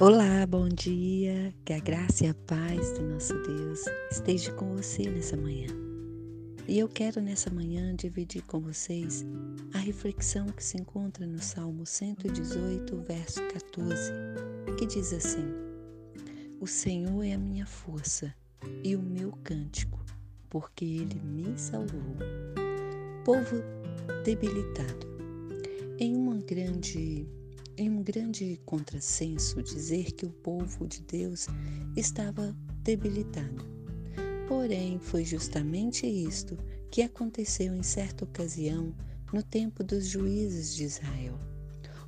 Olá, bom dia. Que a graça e a paz do nosso Deus esteja com você nessa manhã. E eu quero nessa manhã dividir com vocês a reflexão que se encontra no Salmo 118, verso 14, que diz assim: O Senhor é a minha força e o meu cântico, porque ele me salvou. Povo debilitado. Em uma grande em um grande contrassenso dizer que o povo de Deus estava debilitado. Porém, foi justamente isto que aconteceu em certa ocasião no tempo dos juízes de Israel.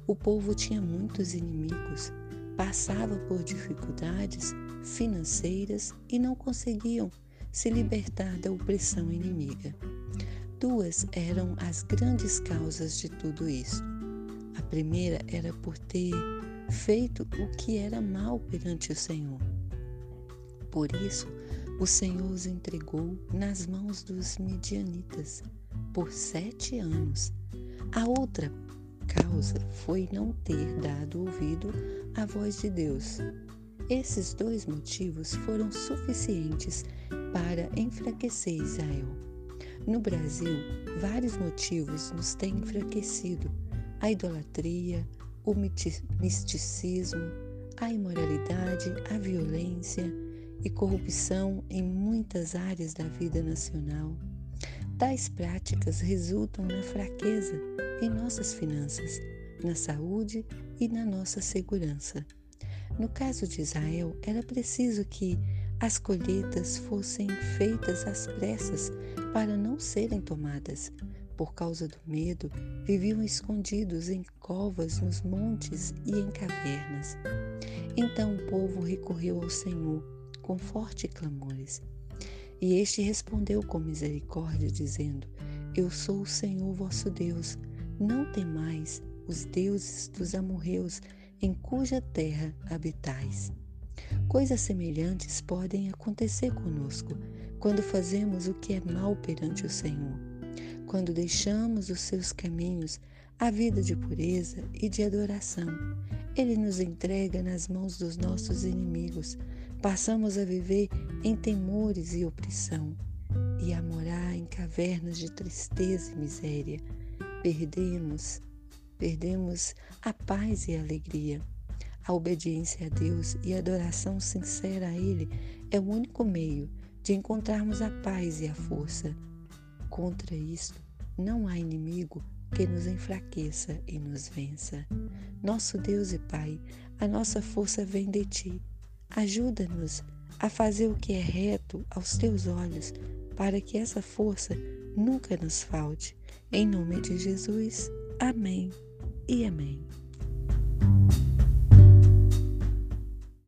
O povo tinha muitos inimigos, passava por dificuldades financeiras e não conseguiam se libertar da opressão inimiga. Duas eram as grandes causas de tudo isso. A primeira era por ter feito o que era mal perante o Senhor. Por isso, o Senhor os entregou nas mãos dos midianitas por sete anos. A outra causa foi não ter dado ouvido à voz de Deus. Esses dois motivos foram suficientes para enfraquecer Israel. No Brasil, vários motivos nos têm enfraquecido a idolatria, o misticismo, a imoralidade, a violência e corrupção em muitas áreas da vida nacional. Tais práticas resultam na fraqueza em nossas finanças, na saúde e na nossa segurança. No caso de Israel, era preciso que as colheitas fossem feitas às pressas para não serem tomadas, por causa do medo, viviam escondidos em covas nos montes e em cavernas. Então o povo recorreu ao Senhor com fortes clamores. E este respondeu com misericórdia, dizendo: Eu sou o Senhor vosso Deus. Não temais os deuses dos amorreus em cuja terra habitais. Coisas semelhantes podem acontecer conosco quando fazemos o que é mal perante o Senhor. Quando deixamos os seus caminhos, a vida de pureza e de adoração, ele nos entrega nas mãos dos nossos inimigos. Passamos a viver em temores e opressão e a morar em cavernas de tristeza e miséria. Perdemos, perdemos a paz e a alegria. A obediência a Deus e a adoração sincera a Ele é o único meio de encontrarmos a paz e a força Contra isto, não há inimigo que nos enfraqueça e nos vença. Nosso Deus e Pai, a nossa força vem de ti. Ajuda-nos a fazer o que é reto aos teus olhos, para que essa força nunca nos falte. Em nome de Jesus, amém e amém.